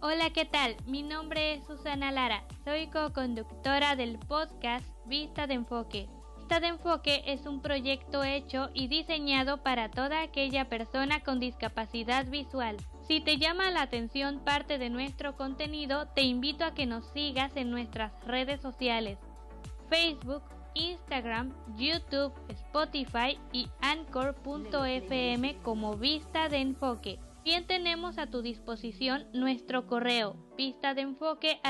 Hola, ¿qué tal? Mi nombre es Susana Lara. Soy co-conductora del podcast Vista de Enfoque. Vista de Enfoque es un proyecto hecho y diseñado para toda aquella persona con discapacidad visual. Si te llama la atención parte de nuestro contenido, te invito a que nos sigas en nuestras redes sociales. Facebook, Instagram, YouTube, Spotify y Anchor.fm como Vista de Enfoque. Bien tenemos a tu disposición nuestro correo vista de enfoque